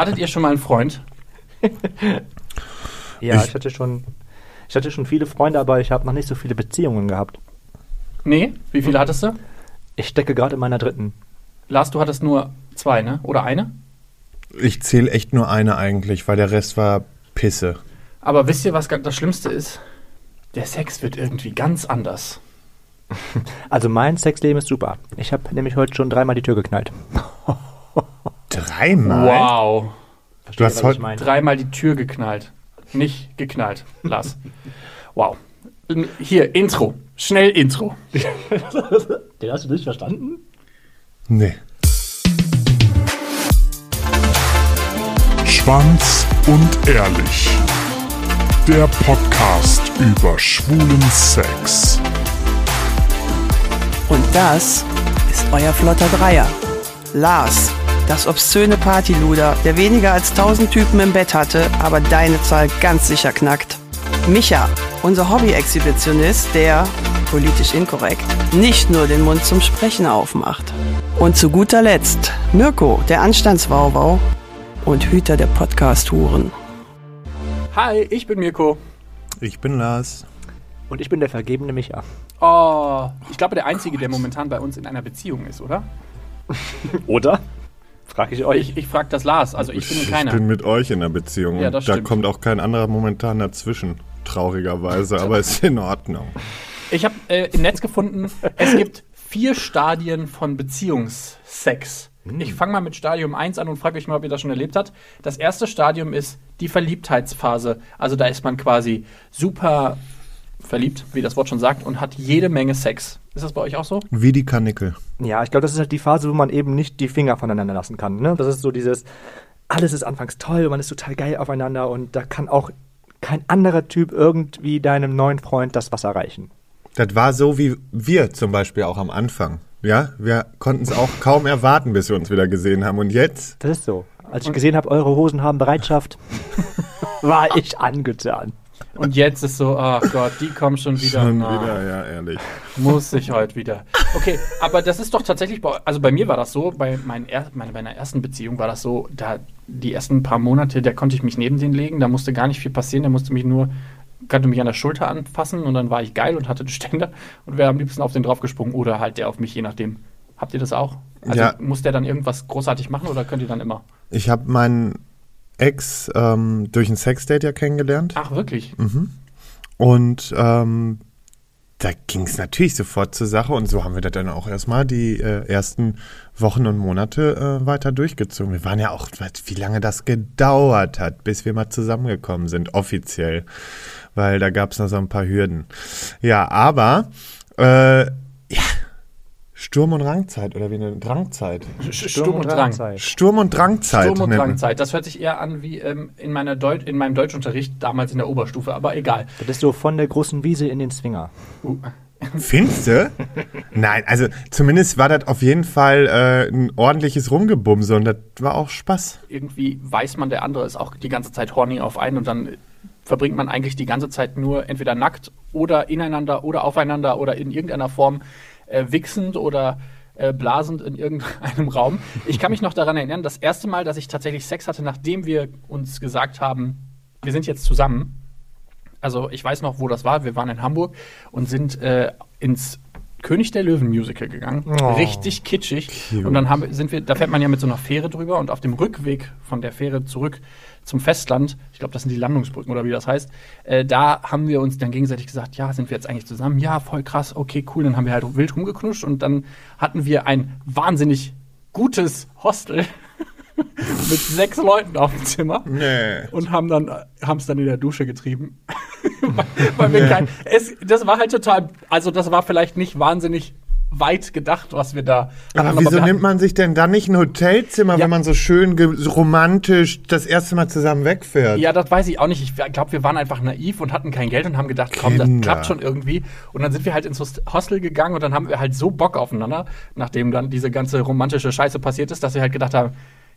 Hattet ihr schon mal einen Freund? Ja, Ich- ich, hatte schon, ich hatte schon viele Freunde, aber ich habe noch nicht so viele Beziehungen gehabt. Nee? Wie viele hattest du? Ich stecke gerade in meiner dritten. Lars, du hattest nur zwei, ne? Oder eine? Ich zähle echt nur eine eigentlich, weil der Rest war Pisse. Aber wisst ihr, was das Schlimmste ist? Der Sex wird irgendwie ganz anders. Also mein Sexleben ist super. Ich habe nämlich heute schon dreimal die Tür geknallt. Dreimal? Wow. Du hast heute? Dreimal die Tür geknallt. Nicht geknallt, Lars. Wow. Hier, Intro. Schnell Intro. Den hast du nicht verstanden? Nee. Schwanz und ehrlich. Der Podcast über schwulen Sex. Und das ist euer flotter Dreier. Lars, das obszöne Partyluder, der weniger als 1000 Typen im Bett hatte, aber deine Zahl ganz sicher knackt. Micha, unser Hobby-Exhibitionist, der, politisch inkorrekt, nicht nur den Mund zum Sprechen aufmacht. Und zu guter Letzt Mirko, der Anstandswauwau und Hüter der Podcast-Huren. Hi, ich bin Mirko. Ich bin Lars. Und ich bin der vergebene Micha. Oh, ich glaube, der Einzige, der momentan bei uns in einer Beziehung ist, oder? Oder? Frage ich euch. Ich, ich frage das Lars, also ich bin in Ich keiner. bin mit euch in einer Beziehung. Ja, und da stimmt. kommt auch kein anderer momentan dazwischen. Traurigerweise, aber ist in Ordnung. Ich habe äh, im Netz gefunden, es gibt vier Stadien von Beziehungssex. Ich fange mal mit Stadium 1 an und frage euch mal, ob ihr das schon erlebt habt. Das erste Stadium ist die Verliebtheitsphase. Also da ist man quasi super verliebt, wie das Wort schon sagt, und hat jede Menge Sex. Ist das bei euch auch so? Wie die Kanickel. Ja, ich glaube, das ist halt die Phase, wo man eben nicht die Finger voneinander lassen kann. Ne? Das ist so dieses, alles ist anfangs toll, man ist total geil aufeinander und da kann auch kein anderer Typ irgendwie deinem neuen Freund das Wasser reichen. Das war so wie wir zum Beispiel auch am Anfang. Ja, wir konnten es auch kaum erwarten, bis wir uns wieder gesehen haben. Und jetzt? Das ist so. Als ich gesehen habe, eure Hosen haben Bereitschaft, war ich angetan. Und jetzt ist so, ach Gott, die kommen schon wieder. Schon Na, wieder, ja, ehrlich. Muss ich heute wieder. Okay, aber das ist doch tatsächlich, bei, also bei mir war das so, bei, meinen er, meine, meiner ersten Beziehung war das so, da die ersten paar Monate, da konnte ich mich neben den legen, da musste gar nicht viel passieren, der musste mich nur, konnte mich an der Schulter anfassen und dann war ich geil und hatte die Ständer und wäre am liebsten auf den draufgesprungen oder halt der auf mich, je nachdem. Habt ihr das auch? Also Ja. muss der dann irgendwas großartig machen oder könnt ihr dann immer? Ich habe meinen Ex ähm, durch ein Sexdate ja kennengelernt. Ach, wirklich? Und ähm, da ging es natürlich sofort zur Sache und so haben wir das dann auch erstmal die äh, ersten Wochen und Monate äh, weiter durchgezogen. Wir waren ja auch, wie lange das gedauert hat, bis wir mal zusammengekommen sind, offiziell. Weil da gab es noch so ein paar Hürden. Ja, aber äh, ja, Sturm- und Rangzeit oder wie eine Drangzeit. Sturm und Drang. Sturm- und Drangzeit. Sturm- und Drangzeit. Das hört sich eher an wie ähm, in, meiner Deut in meinem Deutschunterricht damals in der Oberstufe, aber egal. Das ist so von der großen Wiese in den Zwinger. Uh, Findste? Nein, also zumindest war das auf jeden Fall äh, ein ordentliches Rumgebumse und das war auch Spaß. irgendwie weiß man, der andere ist auch die ganze Zeit horny auf einen und dann verbringt man eigentlich die ganze Zeit nur entweder nackt oder ineinander oder aufeinander oder in irgendeiner Form äh, wichsend oder äh, blasend in irgendeinem Raum. Ich kann mich noch daran erinnern, das erste Mal, dass ich tatsächlich Sex hatte, nachdem wir uns gesagt haben, wir sind jetzt zusammen. Also ich weiß noch, wo das war. Wir waren in Hamburg und sind äh, ins König der Löwen Musical gegangen. Richtig kitschig. Cute. Und dann haben, sind wir, da fährt man ja mit so einer Fähre drüber und auf dem Rückweg von der Fähre zurück zum Festland, ich glaube, das sind die Landungsbrücken oder wie das heißt, äh, da haben wir uns dann gegenseitig gesagt, ja, sind wir jetzt eigentlich zusammen? Ja, voll krass, okay, cool. Dann haben wir halt wild rumgeknutscht und dann hatten wir ein wahnsinnig gutes Hostel mit sechs Leuten auf dem Zimmer Nee. und haben dann haben es dann in der Dusche getrieben. weil, wir kein, es, das war halt total, also das war vielleicht nicht wahnsinnig weit gedacht, was wir da. Aber wieso wir nimmt man sich denn dann nicht ein Hotelzimmer, Ja. wenn man so schön so romantisch das erste Mal zusammen wegfährt? Ja, das weiß ich auch nicht. Ich glaube, wir waren einfach naiv und hatten kein Geld und haben gedacht, komm, das Kinder. klappt schon irgendwie. Und dann sind wir halt ins Host- Hostel gegangen und dann haben wir halt so Bock aufeinander, nachdem dann diese ganze romantische Scheiße passiert ist, dass wir halt gedacht haben,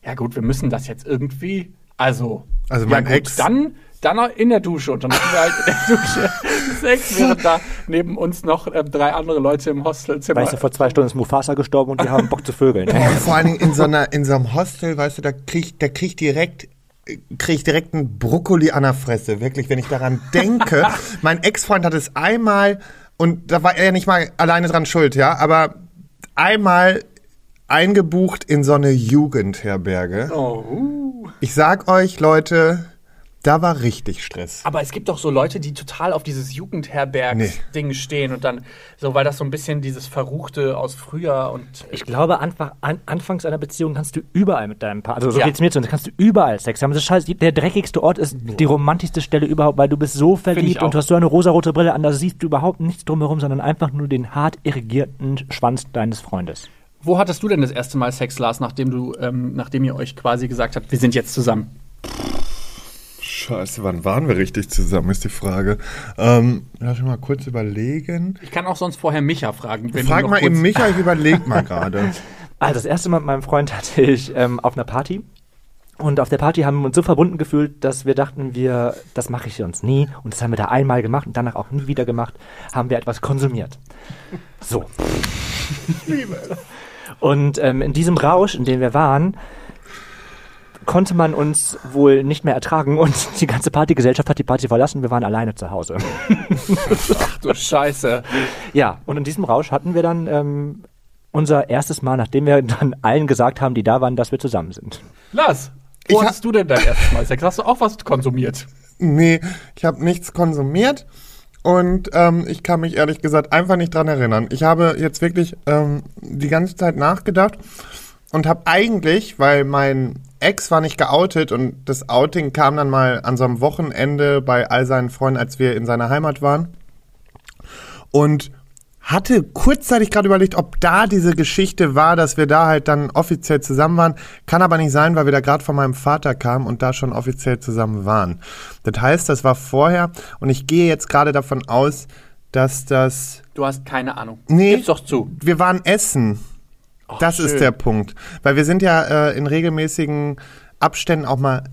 ja gut, wir müssen das jetzt irgendwie, also, Also ja mein gut, Ex- dann, dann in der Dusche und dann hatten wir halt in der Dusche Sex, während da neben uns noch äh, drei andere Leute im Hostelzimmer. Weißt du, vor zwei Stunden ist Mufasa gestorben und die haben Bock zu vögeln. Und vor allen Dingen in so, einer, in so einem Hostel, weißt du, da krieg, da krieg ich direkt kriege ich direkt einen Brokkoli an der Fresse. Wirklich, wenn ich daran denke. mein Ex-Freund hat es einmal, und da war er nicht mal alleine dran schuld, ja, aber einmal eingebucht in so eine Jugendherberge. oh. Ich sag euch, Leute, da war richtig Stress. Aber es gibt doch so Leute, die total auf dieses Jugendherbergs-Ding stehen und dann so, weil das so ein bisschen dieses Verruchte aus früher und Ich glaube, einfach, an, anfangs einer Beziehung kannst du überall mit deinem Partner, also so Ja. geht's mir zumindest, kannst du überall Sex haben. Das ist scheiße. Der dreckigste Ort ist die romantischste Stelle überhaupt, weil du bist so verliebt und du hast so eine rosarote Brille an, da siehst du überhaupt nichts drumherum, sondern einfach nur den hart irrigierten Schwanz deines Freundes. Wo hattest du denn das erste Mal Sex, Lars, nachdem du, ähm, nachdem ihr euch quasi gesagt habt, wir sind jetzt zusammen? Scheiße, wann waren wir richtig zusammen, ist die Frage. Ähm, lass mich mal kurz überlegen. Ich kann auch sonst vorher Micha fragen. Wenn Frag mal eben Micha, ich überleg mal gerade. Also das erste Mal mit meinem Freund hatte ich ähm, auf einer Party. Und auf der Party haben wir uns so verbunden gefühlt, dass wir dachten, wir, das mache ich sonst nie. Und das haben wir da einmal gemacht und danach auch nie wieder gemacht, haben wir etwas konsumiert. So. Und ähm, in diesem Rausch, in dem wir waren, konnte man uns wohl nicht mehr ertragen und die ganze Partygesellschaft hat die Party verlassen. Wir waren alleine zu Hause. Ach du Scheiße. Ja, und in diesem Rausch hatten wir dann ähm, unser erstes Mal, nachdem wir dann allen gesagt haben, die da waren, dass wir zusammen sind. Lars, wo ha- hattest du denn dein erstes Mal Sex? Hast du auch was konsumiert? Nee, ich habe nichts konsumiert und ähm, ich kann mich ehrlich gesagt einfach nicht dran erinnern. Ich habe jetzt wirklich ähm, die ganze Zeit nachgedacht und habe eigentlich, weil mein Ex war nicht geoutet und das Outing kam dann mal an so einem Wochenende bei all seinen Freunden, als wir in seiner Heimat waren. Und hatte kurzzeitig gerade überlegt, ob da diese Geschichte war, dass wir da halt dann offiziell zusammen waren. Kann aber nicht sein, weil wir da gerade von meinem Vater kamen und da schon offiziell zusammen waren. Das heißt, das war vorher und ich gehe jetzt gerade davon aus, dass das. Du hast keine Ahnung. Nee. Gib's doch zu. Wir waren essen. das ist schön. der Punkt. Weil wir sind ja äh, in regelmäßigen Abständen auch mal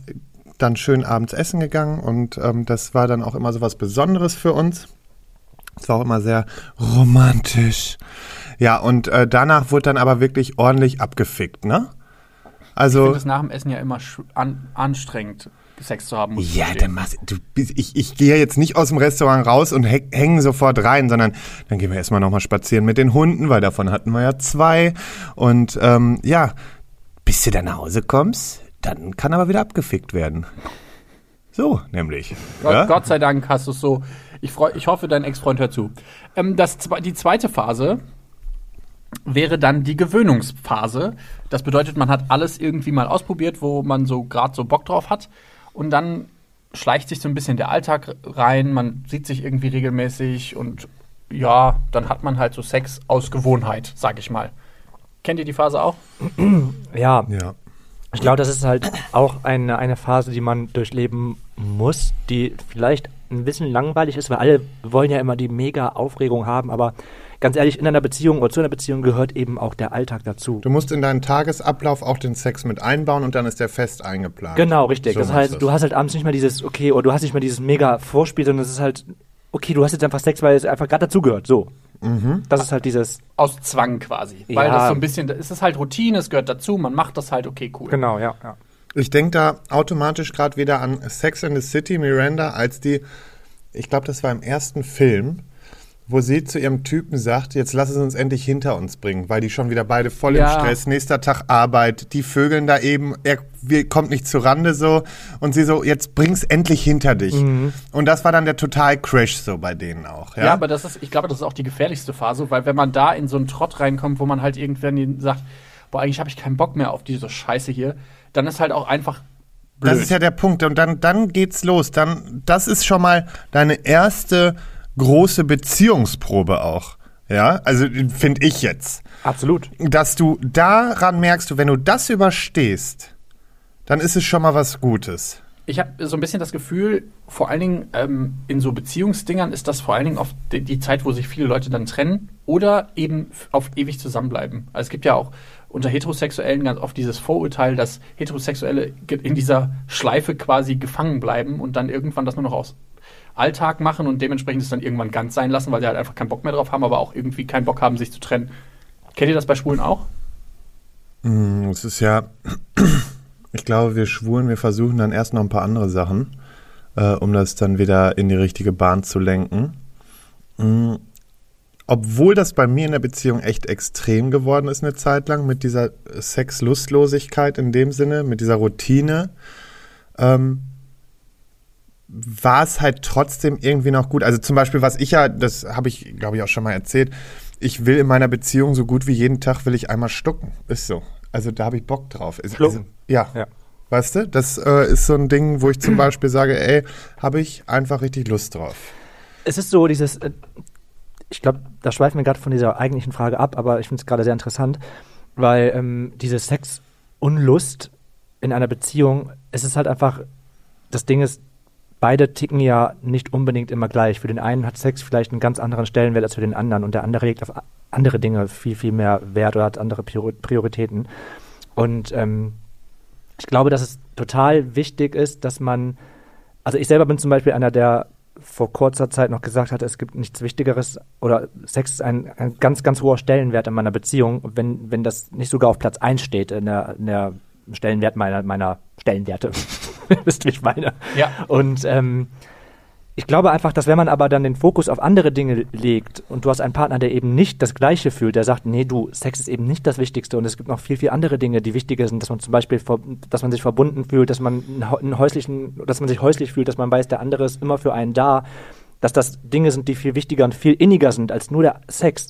dann schön abends essen gegangen und ähm, das war dann auch immer so was Besonderes für uns. Es war auch immer sehr romantisch. Ja, und äh, danach wurde dann aber wirklich ordentlich abgefickt, ne? Ich Also. finde es nach dem Essen ja immer an, anstrengend, Sex zu haben. ich Ja, dann machst du, ich, ich gehe jetzt nicht aus dem Restaurant raus und häng- hängen sofort rein, sondern dann gehen wir erstmal nochmal spazieren mit den Hunden, weil davon hatten wir ja zwei. Und ähm, ja, bis du dann nach Hause kommst, dann kann aber wieder abgefickt werden. So, nämlich. Gott, ja? Gott sei Dank hast du es so. Ich, freu, ich hoffe, dein Ex-Freund hört zu. Ähm, das, die zweite Phase wäre dann die Gewöhnungsphase. Das bedeutet, man hat alles irgendwie mal ausprobiert, wo man so gerade so Bock drauf hat. Und dann schleicht sich so ein bisschen der Alltag rein. Man sieht sich irgendwie regelmäßig und ja, dann hat man halt so Sex aus Gewohnheit, sag ich mal. Kennt ihr die Phase auch? Ja, Ja. Ich glaube, das ist halt auch eine, eine Phase, die man durchleben muss, die vielleicht ein bisschen langweilig ist, weil alle wollen ja immer die mega Aufregung haben, aber ganz ehrlich, in einer Beziehung oder zu einer Beziehung gehört eben auch der Alltag dazu. Du musst in deinen Tagesablauf auch den Sex mit einbauen und dann ist der fest eingeplant. Genau, richtig. So das heißt, du du hast halt abends nicht mehr dieses, okay, oder du hast nicht mehr dieses mega Vorspiel, sondern es ist halt, okay, du hast jetzt einfach Sex, weil es einfach gerade dazugehört. So. Das ist halt dieses, Aus Zwang quasi. Weil Ja. das so ein bisschen, es ist halt Routine, es gehört dazu, man macht das halt, okay, cool. genau, ja, ja. Ich denke da automatisch gerade wieder an Sex in the City, Miranda, als die, ich glaube, das war im ersten Film, wo sie zu ihrem Typen sagt, jetzt lass es uns endlich hinter uns bringen, weil die schon wieder beide voll Ja. im Stress, nächster Tag Arbeit, die Vögeln da eben, er kommt nicht zu Rande so und sie so, jetzt bring's endlich hinter dich. Und das war dann der Total-Crash so bei denen auch. Ja, Ja, aber das ist, ich glaube, das ist auch die gefährlichste Phase, weil wenn man da in so einen Trott reinkommt, wo man halt irgendwann sagt, boah, eigentlich habe ich keinen Bock mehr auf diese Scheiße hier, dann ist halt auch einfach blöd. Das ist ja der Punkt. Und dann, dann geht's los. Dann, das ist schon mal deine erste große Beziehungsprobe auch. Ja, also finde ich jetzt. Absolut. Dass du daran merkst, wenn du das überstehst, dann ist es schon mal was Gutes. Ich habe so ein bisschen das Gefühl, vor allen Dingen ähm, in so Beziehungsdingern ist das vor allen Dingen auf die, die Zeit, wo sich viele Leute dann trennen oder eben auf ewig zusammenbleiben. Also es gibt ja auch unter Heterosexuellen ganz oft dieses Vorurteil, dass Heterosexuelle in dieser Schleife quasi gefangen bleiben und dann irgendwann das nur noch aus, Alltag machen und dementsprechend es dann irgendwann ganz sein lassen, weil sie halt einfach keinen Bock mehr drauf haben, aber auch irgendwie keinen Bock haben, sich zu trennen. Kennt ihr das bei Schwulen auch? Mm, Es ist ja, ich glaube, wir Schwulen, wir versuchen dann erst noch ein paar andere Sachen, äh, um das dann wieder in die richtige Bahn zu lenken. Obwohl das bei mir in der Beziehung echt extrem geworden ist eine Zeit lang, mit dieser Sexlustlosigkeit in dem Sinne, mit dieser Routine, ähm, war es halt trotzdem irgendwie noch gut. Also zum Beispiel, was ich ja, das habe ich, glaube ich, auch schon mal erzählt, ich will in meiner Beziehung so gut wie jeden Tag will ich einmal stucken. Ist so. Also da habe ich Bock drauf. Ist, also, ja. Ja. Weißt du, das äh, ist so ein Ding, wo ich zum Beispiel sage, ey, habe ich einfach richtig Lust drauf. es ist so dieses, äh, ich glaube, da schweifen wir gerade von dieser eigentlichen Frage ab, aber ich finde es gerade sehr interessant, weil ähm, diese Sexunlust in einer Beziehung, es ist halt einfach, das Ding ist, beide ticken ja nicht unbedingt immer gleich. Für den einen hat Sex vielleicht einen ganz anderen Stellenwert als für den anderen und der andere legt auf andere Dinge viel, viel mehr Wert oder hat andere Prior- Prioritäten. Und ähm, ich glaube, dass es total wichtig ist, dass man, also ich selber bin zum Beispiel einer, der vor kurzer Zeit noch gesagt hat, es gibt nichts Wichtigeres oder Sex ist ein, ein ganz, ganz hoher Stellenwert in meiner Beziehung, wenn, wenn das nicht sogar auf Platz 1 steht in der, in der Stellenwert meiner, meiner Stellenwerte. Wisst ihr, wie ich meine? Ja. Und ähm, ich glaube einfach, dass wenn man aber dann den Fokus auf andere Dinge legt und du hast einen Partner, der eben nicht das Gleiche fühlt, der sagt, nee, du, Sex ist eben nicht das Wichtigste und es gibt noch viel, viel andere Dinge, die wichtiger sind, dass man zum Beispiel, dass man sich verbunden fühlt, dass man einen häuslichen, dass man sich häuslich fühlt, dass man weiß, der andere ist immer für einen da, dass das Dinge sind, die viel wichtiger und viel inniger sind als nur der Sex.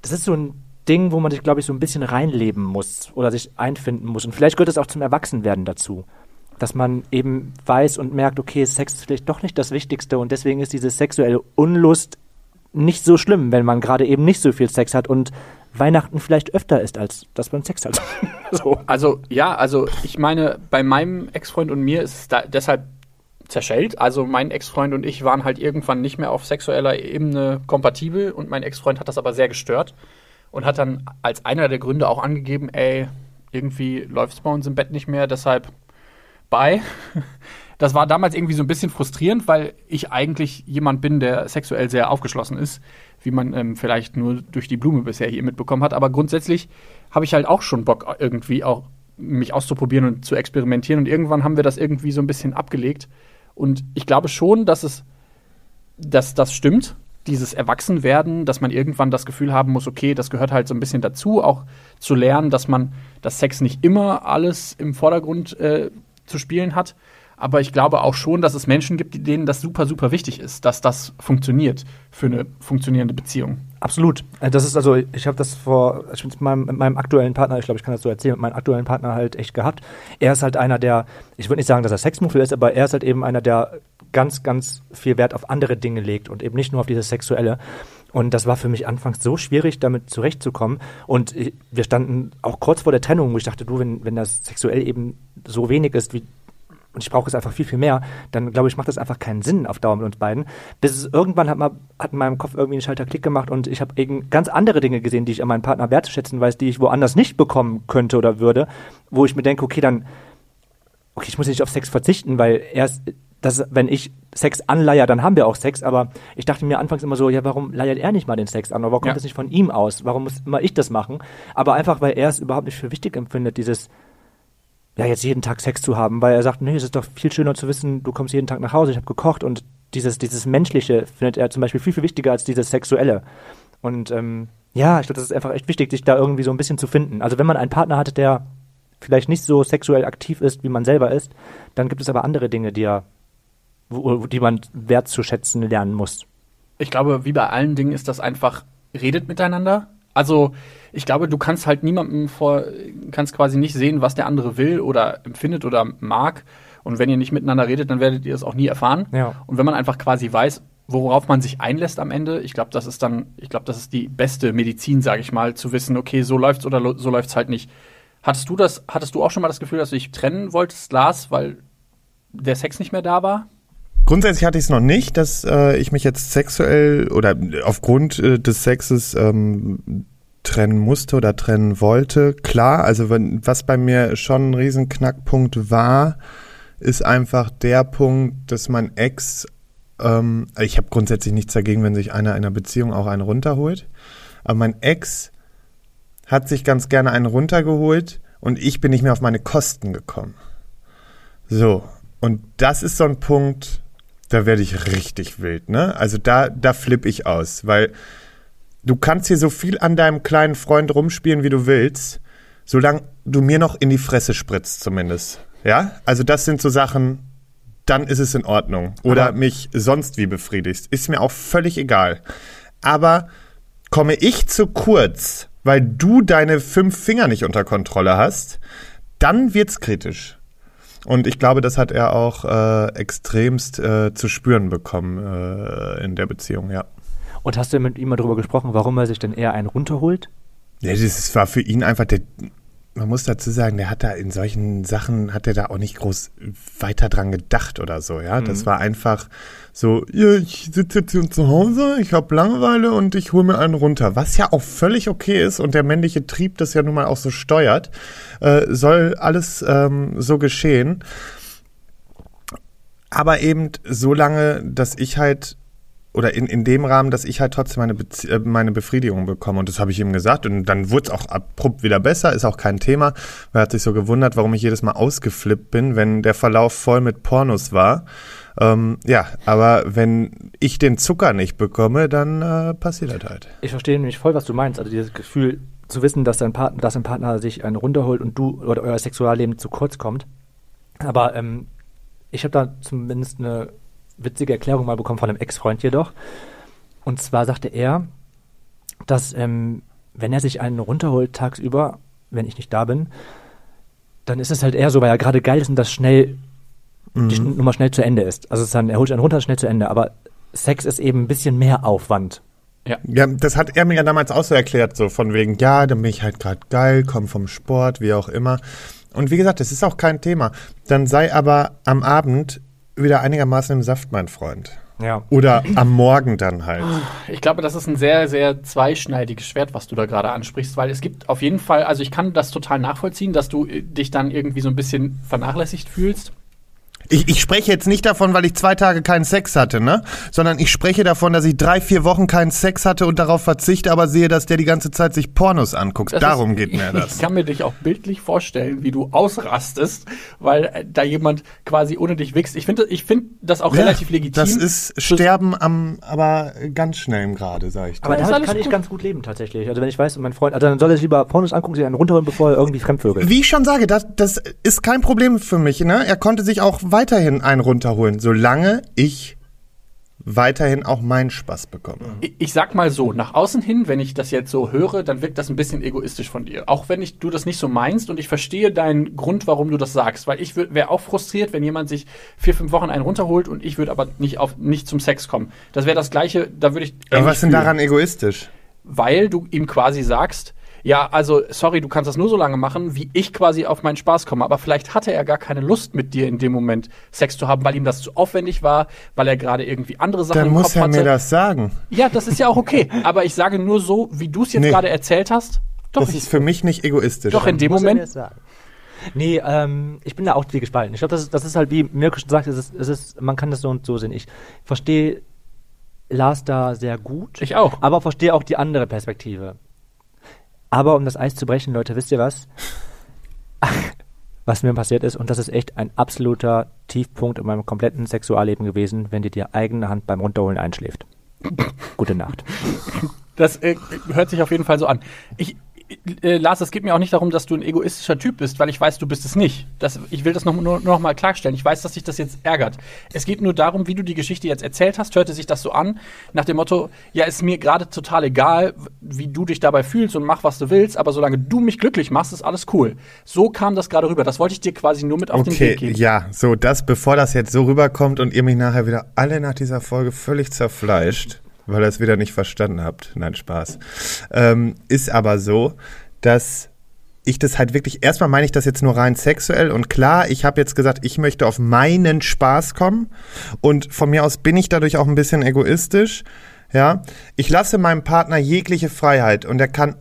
Das ist so ein Ding, wo man sich, glaube ich, so ein bisschen reinleben muss oder sich einfinden muss. Und vielleicht gehört es auch zum Erwachsenwerden dazu dass man eben weiß und merkt, okay, Sex ist vielleicht doch nicht das Wichtigste und deswegen ist diese sexuelle Unlust nicht so schlimm, wenn man gerade eben nicht so viel Sex hat und Weihnachten vielleicht öfter ist, als dass man Sex hat. so. Also, ja, also ich meine, bei meinem Ex-Freund und mir ist es da deshalb zerschellt. Also mein Ex-Freund und ich waren halt irgendwann nicht mehr auf sexueller Ebene kompatibel und mein Ex-Freund hat das aber sehr gestört und hat dann als einer der Gründe auch angegeben, ey, irgendwie läuft es bei uns im Bett nicht mehr, deshalb bye. Das war damals irgendwie so ein bisschen frustrierend, weil ich eigentlich jemand bin, der sexuell sehr aufgeschlossen ist, wie man ähm, vielleicht nur durch die Blume bisher hier mitbekommen hat. Aber grundsätzlich habe ich halt auch schon Bock, irgendwie auch mich auszuprobieren und zu experimentieren. Und irgendwann haben wir das irgendwie so ein bisschen abgelegt. Und ich glaube schon, dass es, dass das stimmt, dieses Erwachsenwerden, dass man irgendwann das Gefühl haben muss, okay, das gehört halt so ein bisschen dazu, auch zu lernen, dass man, dass Sex nicht immer alles im Vordergrund äh, zu spielen hat. Aber ich glaube auch schon, dass es Menschen gibt, denen das super, super wichtig ist, dass das funktioniert für eine funktionierende Beziehung. Absolut. Äh, Das ist also, ich habe das vor, ich mit meinem, mit meinem aktuellen Partner, ich glaube, ich kann das so erzählen, mit meinem aktuellen Partner halt echt gehabt. Er ist halt einer, der, ich würde nicht sagen, dass er Sexmuffel ist, aber er ist halt eben einer, der ganz, ganz viel Wert auf andere Dinge legt und eben nicht nur auf dieses Sexuelle. Und das war für mich anfangs so schwierig, damit zurechtzukommen. Und ich, wir standen auch kurz vor der Trennung, wo ich dachte, du, wenn, wenn das sexuell eben so wenig ist, wie und ich brauche es einfach viel, viel mehr, dann glaube ich, macht das einfach keinen Sinn auf Dauer mit uns beiden. Bis es irgendwann hat, mal, hat in meinem Kopf irgendwie ein Schalter Klick gemacht und ich habe eben ganz andere Dinge gesehen, die ich an meinem Partner wertzuschätzen weiß, die ich woanders nicht bekommen könnte oder würde, wo ich mir denke, okay, dann, okay, ich muss nicht auf Sex verzichten, weil erst, das, wenn ich Sex anleier, dann haben wir auch Sex, aber ich dachte mir anfangs immer so, ja, warum leiert er nicht mal den Sex an? Oder warum kommt Ja. das nicht von ihm aus? Warum muss immer ich das machen? Aber einfach, weil er es überhaupt nicht für wichtig empfindet, dieses, ja, jetzt jeden Tag Sex zu haben, weil er sagt, nee, es ist doch viel schöner zu wissen, du kommst jeden Tag nach Hause, ich habe gekocht und dieses, dieses Menschliche findet er zum Beispiel viel, viel wichtiger als dieses Sexuelle. Und ähm, ja, ich glaube, das ist einfach echt wichtig, sich da irgendwie so ein bisschen zu finden. Also wenn man einen Partner hat, der vielleicht nicht so sexuell aktiv ist, wie man selber ist, dann gibt es aber andere Dinge, die er, wo, die man wertzuschätzen lernen muss. Ich glaube, wie bei allen Dingen ist das einfach, redet miteinander. Also, ich glaube, du kannst halt niemandem vor, kannst quasi nicht sehen, was der andere will oder empfindet oder mag. Und wenn ihr nicht miteinander redet, dann werdet ihr es auch nie erfahren. Ja. Und wenn man einfach quasi weiß, worauf man sich einlässt am Ende, ich glaube, das ist dann, ich glaube, das ist die beste Medizin, sage ich mal, zu wissen, okay, so läuft's oder so läuft's halt nicht. Hattest du das, hattest du auch schon mal das Gefühl, dass du dich trennen wolltest, Lars, weil der Sex nicht mehr da war? Grundsätzlich hatte ich es noch nicht, dass äh, ich mich jetzt sexuell oder aufgrund äh, des Sexes ähm, trennen musste oder trennen wollte. Klar, also wenn, was bei mir schon ein riesen Knackpunkt war, ist einfach der Punkt, dass mein Ex ähm, ich habe grundsätzlich nichts dagegen, wenn sich einer in einer Beziehung auch einen runterholt. Aber mein Ex hat sich ganz gerne einen runtergeholt und ich bin nicht mehr auf meine Kosten gekommen. So, und das ist so ein Punkt, da werde ich richtig wild, ne? Also da, da flippe ich aus, weil du kannst hier so viel an deinem kleinen Freund rumspielen, wie du willst, solange du mir noch in die Fresse spritzt zumindest. Ja? Also das sind so Sachen, dann ist es in Ordnung. Oder Aber- mich sonst wie befriedigst. Ist mir auch völlig egal. Aber komme ich zu kurz, weil du deine fünf Finger nicht unter Kontrolle hast, dann wird's kritisch. Und ich glaube, das hat er auch äh, extremst äh, zu spüren bekommen äh, in der Beziehung, ja. Und hast du mit ihm mal darüber gesprochen, warum er sich denn eher einen runterholt? Ja, das war für ihn einfach der. Man muss dazu sagen, der hat da in solchen Sachen, hat er da auch nicht groß weiter dran gedacht oder so, ja. Das war einfach so, ja, ich sitze jetzt hier zu Hause, ich habe Langeweile und ich hole mir einen runter. Was ja auch völlig okay ist und der männliche Trieb das ja nun mal auch so steuert, äh, soll alles ähm, so geschehen. Aber eben so lange, dass ich halt oder in, in dem Rahmen, dass ich halt trotzdem meine, Bezie äh, meine Befriedigung bekomme. Und das habe ich ihm gesagt. Und dann wurde es auch abrupt wieder besser, ist auch kein Thema. Er hat sich so gewundert, warum ich jedes Mal ausgeflippt bin, wenn der Verlauf voll mit Pornos war. Ähm, ja, aber wenn ich den Zucker nicht bekomme, dann äh, passiert das halt. Ich verstehe nämlich voll, was du meinst. Also dieses Gefühl zu wissen, dass dein Partner, dass dein Partner sich einen runterholt und du oder euer Sexualleben zu kurz kommt. Aber ähm, ich habe da zumindest eine witzige Erklärung mal bekommen von einem Ex-Freund jedoch. Und zwar sagte er, dass ähm, wenn er sich einen runterholt tagsüber, wenn ich nicht da bin, dann ist es halt eher so, weil er gerade geil ist und das schnell die Nummer schnell zu Ende ist. Also es ist dann, er holt sich einen runter, schnell zu Ende. Aber Sex ist eben ein bisschen mehr Aufwand. Ja, das hat er mir ja damals auch so erklärt, so von wegen, ja, dann bin ich halt gerade geil, komm vom Sport, wie auch immer. Und wie gesagt, das ist auch kein Thema. Dann sei aber am Abend wieder einigermaßen im Saft, mein Freund. Ja. Oder am Morgen dann halt. Ich glaube, das ist ein sehr, sehr zweischneidiges Schwert, was du da gerade ansprichst, weil es gibt auf jeden Fall, also ich kann das total nachvollziehen, dass du äh, dich dann irgendwie so ein bisschen vernachlässigt fühlst. Ich, ich spreche jetzt nicht davon, weil ich zwei Tage keinen Sex hatte, ne? Sondern ich spreche davon, dass ich drei, vier Wochen keinen Sex hatte und darauf verzichte, aber sehe, dass der die ganze Zeit sich Pornos anguckt. Das Darum ist, geht mir Ich das. kann mir dich auch bildlich vorstellen, wie du ausrastest, weil äh, da jemand quasi ohne dich wächst. Ich finde ich finde das auch relativ legitim. Das ist Sterben am, aber ganz schnellem Grade, sag ich dir. Aber Ja, damit kann ich gut. ganz gut leben tatsächlich. Also wenn ich weiß, mein Freund, also dann soll er sich lieber Pornos angucken, sich einen runterholen, bevor er irgendwie fremdvögelt. Wie ich schon sage, das, das ist kein Problem für mich. Ne? Er konnte sich auch weiterhin einen runterholen, solange ich weiterhin auch meinen Spaß bekomme. Ich, ich sag mal so, nach außen hin, wenn ich das jetzt so höre, dann wirkt das ein bisschen egoistisch von dir. Auch wenn ich, du das nicht so meinst und ich verstehe deinen Grund, warum du das sagst. Weil ich wäre auch frustriert, wenn jemand sich vier, fünf Wochen einen runterholt und ich würde aber nicht, auf, nicht zum Sex kommen. Das wäre das Gleiche, da würde ich. Aber was ist denn daran egoistisch? Weil du ihm quasi sagst, ja, also, sorry, du kannst das nur so lange machen, wie ich quasi auf meinen Spaß komme. Aber vielleicht hatte er gar keine Lust mit dir in dem Moment Sex zu haben, weil ihm das zu aufwendig war, weil er gerade irgendwie andere Sachen Dann im muss Kopf er hatte. mir das sagen. Ja, das ist ja auch okay. Aber ich sage nur so, wie du es jetzt Nee. gerade erzählt hast. Doch, Das ich, ist für mich nicht egoistisch. doch in dem Muss er mir Moment. das sagen. Nee, ähm, ich bin da auch wie gespalten. Ich glaube, das ist, das ist halt, wie Mirko schon sagt, es ist, es ist, man kann das so und so sehen. Ich verstehe Lars da sehr gut. Ich auch. Aber verstehe auch die andere Perspektive. Aber um das Eis zu brechen, Leute, wisst ihr was? was mir passiert ist, und das ist echt ein absoluter Tiefpunkt in meinem kompletten Sexualleben gewesen, wenn dir die eigene Hand beim Runterholen einschläft. Gute Nacht. Das äh, hört sich auf jeden Fall so an. Ich, äh, Lars, es geht mir auch nicht darum, dass du ein egoistischer Typ bist, weil ich weiß, du bist es nicht. Das, ich will das noch, nur, nur noch mal klarstellen. Ich weiß, dass dich das jetzt ärgert. Es geht nur darum, wie du die Geschichte jetzt erzählt hast, hörte sich das so an, nach dem Motto, ja, ist mir gerade total egal, wie du dich dabei fühlst und mach, was du willst, aber solange du mich glücklich machst, ist alles cool. So kam das gerade rüber. Das wollte ich dir quasi nur mit auf den Okay, Weg geben. ja, so das, bevor das jetzt so rüberkommt und ihr mich nachher wieder alle nach dieser Folge völlig zerfleischt, weil ihr es wieder nicht verstanden habt. Nein, Spaß. Ähm, ist aber so, dass ich das halt wirklich, erstmal meine ich das jetzt nur rein sexuell und klar, ich habe jetzt gesagt, ich möchte auf meinen Spaß kommen und von mir aus bin ich dadurch auch ein bisschen egoistisch. Ja, ich lasse meinem Partner jegliche Freiheit und er kann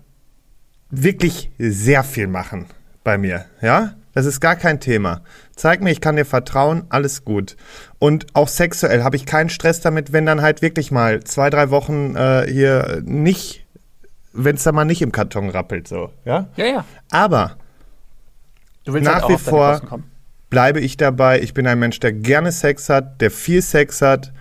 wirklich sehr viel machen bei mir, ja? Das ist gar kein Thema. Zeig mir, ich kann dir vertrauen, alles gut. Und auch sexuell habe ich keinen Stress damit, wenn dann halt wirklich mal zwei, drei Wochen äh, hier nicht, wenn es da mal nicht im Karton rappelt, so, ja? Ja, ja. Aber willst Nach halt wie vor- bleibe ich dabei, ich bin ein Mensch, der gerne Sex hat, der viel Sex hat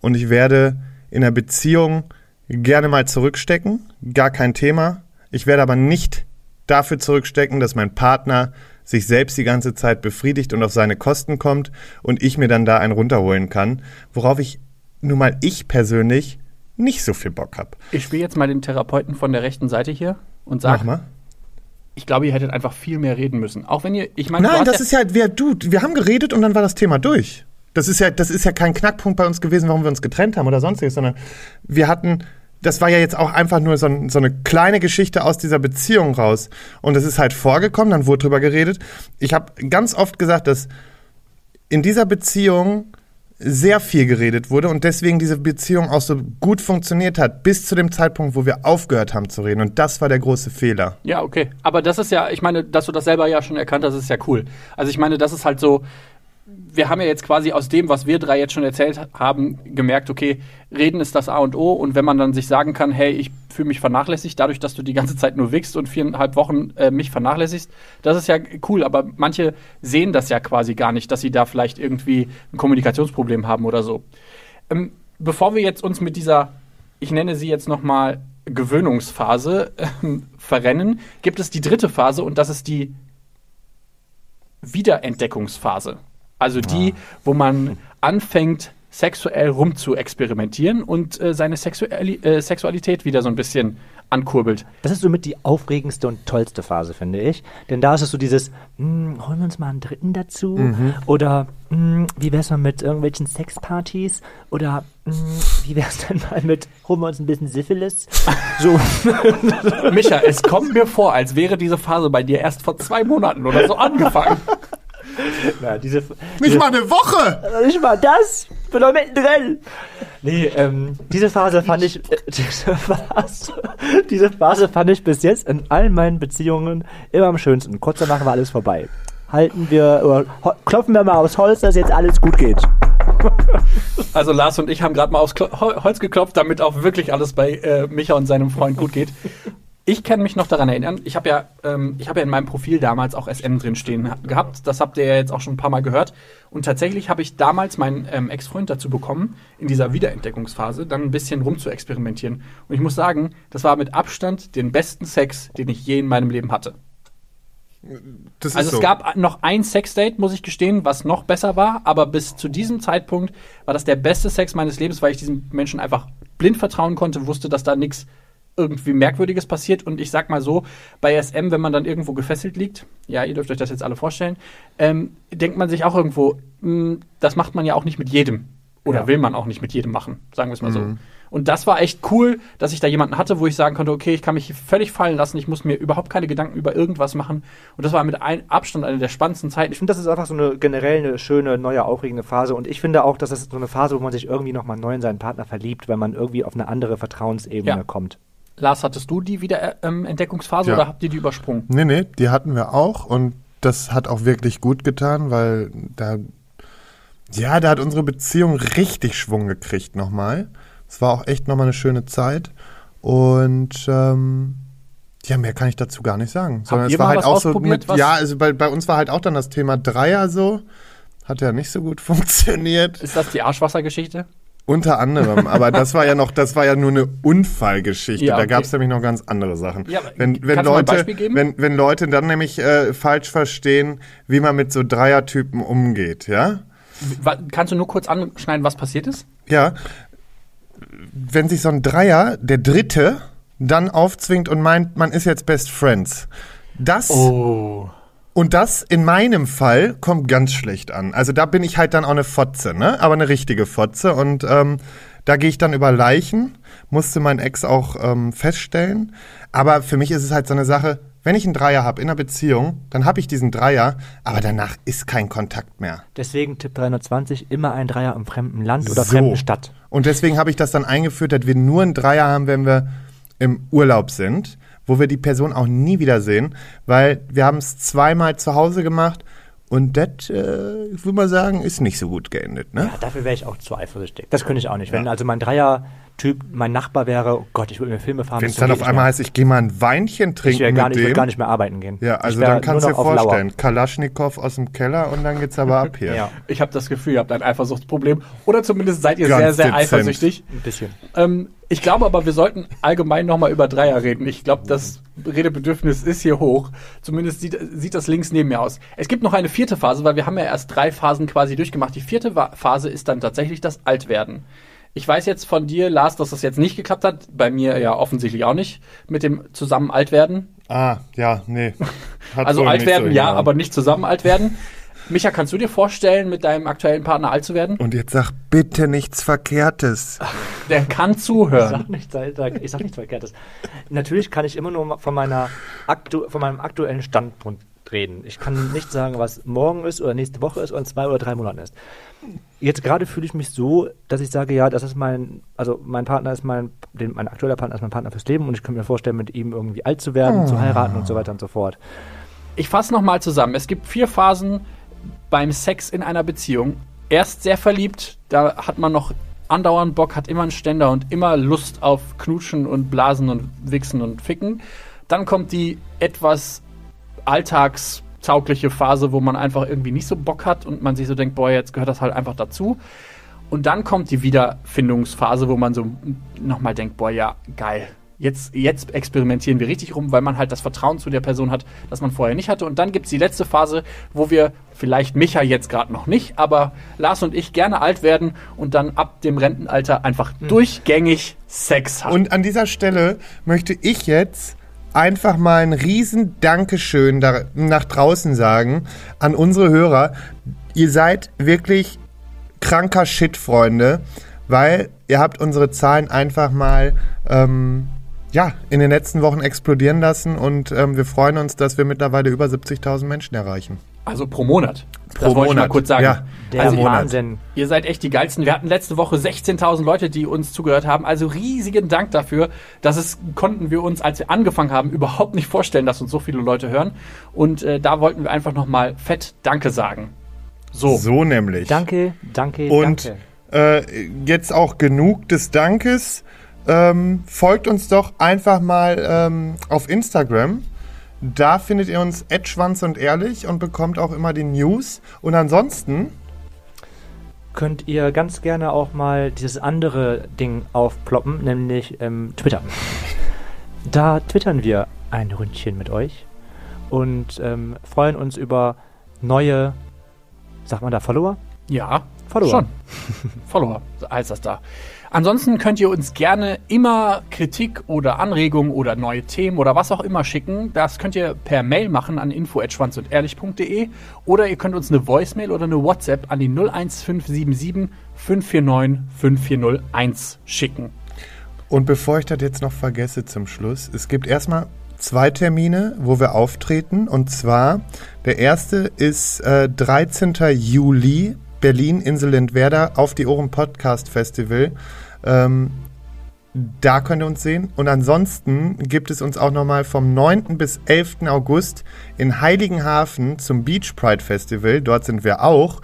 und ich werde in einer Beziehung gerne mal zurückstecken, gar kein Thema. Ich werde aber nicht dafür zurückstecken, dass mein Partner sich selbst die ganze Zeit befriedigt und auf seine Kosten kommt und ich mir dann da einen runterholen kann, worauf ich nun mal ich persönlich nicht so viel Bock habe. Ich spiele jetzt mal den Therapeuten von der rechten Seite hier und sage, Mach mal. ich glaube, ihr hättet einfach viel mehr reden müssen. Auch wenn ihr, ich meine, Nein, das ja, ist ja, wir, du, wir haben geredet und dann war das Thema durch. Das ist ja, das ist ja kein Knackpunkt bei uns gewesen, warum wir uns getrennt haben oder sonstiges, sondern wir hatten, das war ja jetzt auch einfach nur so, so eine kleine Geschichte aus dieser Beziehung raus. Und es ist halt vorgekommen, dann wurde drüber geredet. Ich habe ganz oft gesagt, dass in dieser Beziehung sehr viel geredet wurde und deswegen diese Beziehung auch so gut funktioniert hat, bis zu dem Zeitpunkt, wo wir aufgehört haben zu reden. Und das war der große Fehler. Ja, okay. Aber das ist ja, ich meine, dass du das selber ja schon erkannt hast, ist ja cool. Also ich meine, das ist halt so, wir haben ja jetzt quasi aus dem, was wir drei jetzt schon erzählt haben, gemerkt, okay, reden ist das A und O. Und wenn man dann sich sagen kann, hey, ich fühle mich vernachlässigt, dadurch, dass du die ganze Zeit nur wickst und viereinhalb Wochen äh, mich vernachlässigst, das ist ja cool. Aber manche sehen das ja quasi gar nicht, dass sie da vielleicht irgendwie ein Kommunikationsproblem haben oder so. Ähm, bevor wir jetzt uns mit dieser, ich nenne sie jetzt nochmal Gewöhnungsphase ähm, verrennen, gibt es die dritte Phase und das ist die Wiederentdeckungsphase. Also die, wo man anfängt, sexuell rum zu experimentieren und äh, seine Sexuali äh, Sexualität wieder so ein bisschen ankurbelt. Das ist somit die aufregendste und tollste Phase, finde ich. Denn da ist es so dieses, hm, holen wir uns mal einen Dritten dazu? Oder hm, wie wär's mal mit irgendwelchen Sexpartys? Oder hm, wie wär's denn mal mit, holen wir uns ein bisschen Syphilis? So, Micha, es kommt mir vor, als wäre diese Phase bei dir erst vor zwei Monaten oder so angefangen. na, diese, Nicht mal eine Woche! nicht mal das! Bin doch mittendrin! Nee, ähm, diese Phase fand ich, äh, diese Phase, diese Phase fand ich bis jetzt in allen meinen Beziehungen immer am schönsten. Kurz danach war alles vorbei. Halten wir, oder klopfen wir mal aufs Holz, dass jetzt alles gut geht. Also Lars und ich haben gerade mal aufs Klo Hol- Holz geklopft, damit auch wirklich alles bei äh, Micha und seinem Freund gut geht. Ich kann mich noch daran erinnern, ich habe ja, ähm, ich habe ja in meinem Profil damals auch SM drin stehen ha- gehabt. Das habt ihr ja jetzt auch schon ein paar Mal gehört. Und tatsächlich habe ich damals meinen ähm, Ex-Freund dazu bekommen, in dieser Wiederentdeckungsphase dann ein bisschen rum zu experimentieren. Und ich muss sagen, das war mit Abstand den besten Sex, den ich je in meinem Leben hatte. Das Also es gab noch ein Sexdate, muss ich gestehen, was noch besser war, aber bis zu diesem Zeitpunkt war das der beste Sex meines Lebens, weil ich diesem Menschen einfach blind vertrauen konnte, wusste, dass da nichts irgendwie Merkwürdiges passiert. Und ich sag mal so, bei SM, wenn man dann irgendwo gefesselt liegt, ja, ihr dürft euch das jetzt alle vorstellen, ähm, denkt man sich auch irgendwo, mh, das macht man ja auch nicht mit jedem. Oder Ja. will man auch nicht mit jedem machen, sagen wir es mal so. Und das war echt cool, dass ich da jemanden hatte, wo ich sagen konnte, okay, ich kann mich völlig fallen lassen, ich muss mir überhaupt keine Gedanken über irgendwas machen. Und das war mit ein Abstand eine der spannendsten Zeiten. Ich finde, das ist einfach so eine generell eine schöne, neue, aufregende Phase. Und ich finde auch, dass das so eine Phase, wo man sich irgendwie nochmal neu in seinen Partner verliebt, weil man irgendwie auf eine andere Vertrauensebene Ja. kommt. Lars, hattest du die Wiederentdeckungsphase Ja. oder habt ihr die übersprungen? Nee, nee, die hatten wir auch und das hat auch wirklich gut getan, weil da, ja, da hat unsere Beziehung richtig Schwung gekriegt nochmal. Es war auch echt nochmal eine schöne Zeit und ähm, ja, mehr kann ich dazu gar nicht sagen. Sondern ihr es war halt was auch so mit, was- ja, also bei, bei uns war halt auch dann das Thema Dreier so. Hat ja nicht so gut funktioniert. Ist das die Arschwassergeschichte? Unter anderem, aber das war ja noch, das war ja nur eine Unfallgeschichte. Ja, Da okay. gab es nämlich noch ganz andere Sachen. Ja, wenn, wenn, kannst du mal ein Leute, wenn, wenn Leute dann nämlich äh, falsch verstehen, wie man mit so Dreiertypen umgeht, ja? Kannst du nur kurz anschneiden, was passiert ist? Ja. Wenn sich so ein Dreier, der Dritte, dann aufzwingt und meint, man ist jetzt Best Friends. Das Oh. Und das in meinem Fall kommt ganz schlecht an. Also da bin ich halt dann auch eine Fotze, ne? Aber eine richtige Fotze. Und ähm, da gehe ich dann über Leichen, musste mein Ex auch ähm, feststellen. Aber für mich ist es halt so eine Sache, wenn ich einen Dreier habe in einer Beziehung, dann habe ich diesen Dreier, aber danach ist kein Kontakt mehr. Deswegen Tipp 320, immer ein Dreier im fremden Land oder So. fremden Stadt. Und deswegen habe ich das dann eingeführt, dass wir nur einen Dreier haben, wenn wir im Urlaub sind. Wo wir die Person auch nie wiedersehen, weil wir haben es zweimal zu Hause gemacht und das, äh, würde man sagen, ist nicht so gut geendet. Ne? Ja, dafür wäre ich auch zu eifersüchtig. Das könnte ich auch nicht. Wenn Ja. also mein Dreier-Typ mein Nachbar wäre, oh Gott, ich würde mir Filme fahren. Wenn es dann auf einmal mehr. heißt, ich gehe mal ein Weinchen ich trinken wäre gar, mit nicht- ich würd dem. gar nicht mehr arbeiten gehen. ja, Ich also dann kannst du dir Lauer. vorstellen, Kalaschnikow aus dem Keller und dann geht's aber ab hier. Ja, Ich habe das Gefühl, ihr habt ein Eifersuchtsproblem. Oder zumindest seid ihr Ganz sehr, sehr dezent. eifersüchtig. ein bisschen. Ähm, ich glaube aber, wir sollten allgemein nochmal über Dreier reden. Ich glaube, das Redebedürfnis ist hier hoch. Zumindest sieht, sieht das links neben mir aus. Es gibt noch eine vierte Phase, weil wir haben ja erst drei Phasen quasi durchgemacht. Die vierte Phase ist dann tatsächlich das Altwerden. Ich weiß jetzt von dir, Lars, dass das jetzt nicht geklappt hat. Bei mir ja offensichtlich auch nicht. Mit dem zusammen Altwerden. Ah, ja, nee. Hat Also alt werden, so ja, aber nicht zusammen alt werden. Micha, kannst du dir vorstellen, mit deinem aktuellen Partner alt zu werden? Und jetzt sag bitte nichts Verkehrtes. Der kann Ich zuhören. sag nichts, Alter, ich sag nichts Verkehrtes. Natürlich kann ich immer nur von, meiner aktu von meinem aktuellen Standpunkt reden. Ich kann nicht sagen, was morgen ist oder nächste Woche ist oder in zwei oder drei Monaten ist. Jetzt gerade fühle ich mich so, dass ich sage, ja, das ist mein, also mein Partner ist mein, den, mein aktueller Partner ist mein Partner fürs Leben und ich kann mir vorstellen, mit ihm irgendwie alt zu werden, zu heiraten und so weiter und so fort. Ich fasse nochmal zusammen. Es gibt vier Phasen beim Sex in einer Beziehung. Erst sehr verliebt, da hat man noch andauernd Bock, hat immer einen Ständer und immer Lust auf Knutschen und Blasen und Wichsen und Ficken. Dann kommt die etwas alltagstaugliche Phase, wo man einfach irgendwie nicht so Bock hat und man sich so denkt, boah, jetzt gehört das halt einfach dazu. Und dann kommt die Wiederfindungsphase, wo man so nochmal denkt, boah, ja, geil. Jetzt, jetzt experimentieren wir richtig rum, weil man halt das Vertrauen zu der Person hat, das man vorher nicht hatte. Und dann gibt es die letzte Phase, wo wir vielleicht Micha jetzt gerade noch nicht, aber Lars und ich gerne alt werden und dann ab dem Rentenalter einfach durchgängig Sex haben. Und an dieser Stelle möchte ich jetzt einfach mal ein riesen Dankeschön da, nach draußen sagen an unsere Hörer. Ihr seid wirklich kranker Shit, Freunde, weil ihr habt unsere Zahlen einfach mal ähm, ja, in den letzten Wochen explodieren lassen und ähm, wir freuen uns, dass wir mittlerweile über 70.000 Menschen erreichen. also pro Monat. Pro das wollte ich mal Monat. kurz sagen. Ja, Der also Monat. Wahnsinn. Ihr seid echt die geilsten. Wir hatten letzte Woche 16.000 Leute, die uns zugehört haben. Also riesigen Dank dafür. Das ist, konnten wir uns, als wir angefangen haben, überhaupt nicht vorstellen, dass uns so viele Leute hören. Und äh, da wollten wir einfach nochmal fett Danke sagen. So. So nämlich. Danke, danke, Und danke. äh, jetzt auch genug des Dankes. Ähm, folgt uns doch einfach mal ähm, auf Instagram. Da findet ihr uns Schwanz und ehrlich und bekommt auch immer die News. Und ansonsten, könnt ihr ganz gerne auch mal dieses andere Ding aufploppen, nämlich ähm, Twitter. Da twittern wir ein Ründchen mit euch und ähm, freuen uns über neue, sagt man da Follower? Ja, Follower. Schon. Follower heißt das da. Ansonsten könnt ihr uns gerne immer Kritik oder Anregungen oder neue Themen oder was auch immer schicken. Das könnt ihr per Mail machen an info@schwanzundehrlich.de oder ihr könnt uns eine Voicemail oder eine WhatsApp an die 01577 549 5401 schicken. und bevor ich das jetzt noch vergesse zum Schluss, es gibt erstmal zwei Termine, wo wir auftreten. Und zwar, der erste ist äh, 13. Juli, Berlin, Insel Lindwerder, auf die Ohren Podcast Festival. Ähm, da könnt ihr uns sehen. Und ansonsten gibt es uns auch nochmal vom 9. bis 11. August in Heiligenhafen zum Beach Pride Festival. Dort sind wir auch.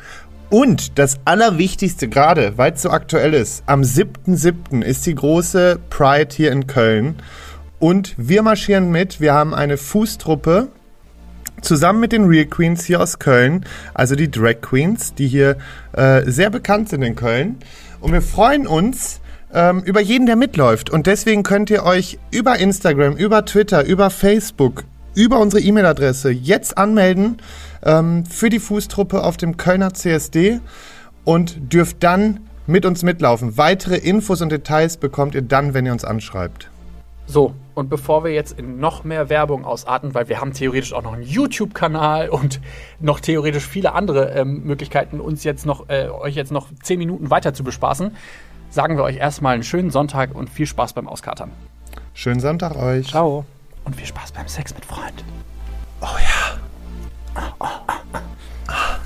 Und das Allerwichtigste gerade, weil es so aktuell ist, am 7.7. ist die große Pride hier in Köln. Und wir marschieren mit. Wir haben eine Fußtruppe zusammen mit den Real Queens hier aus Köln, also die Drag Queens, die hier äh, sehr bekannt sind in Köln. Und wir freuen uns ähm, über jeden, der mitläuft. Und deswegen könnt ihr euch über Instagram, über Twitter, über Facebook, über unsere E-Mail-Adresse jetzt anmelden ähm, für die Fußtruppe auf dem Kölner CSD und dürft dann mit uns mitlaufen. Weitere Infos und Details bekommt ihr dann, wenn ihr uns anschreibt. So, und bevor wir jetzt in noch mehr Werbung ausarten, weil wir haben theoretisch auch noch einen YouTube-Kanal und noch theoretisch viele andere ähm, Möglichkeiten, uns jetzt noch, äh, euch jetzt noch 10 Minuten weiter zu bespaßen, sagen wir euch erstmal einen schönen Sonntag und viel Spaß beim Auskatern. Schönen Sonntag euch. Ciao. Und viel Spaß beim Sex mit Freund. Oh ja. Ah, ah, ah, ah.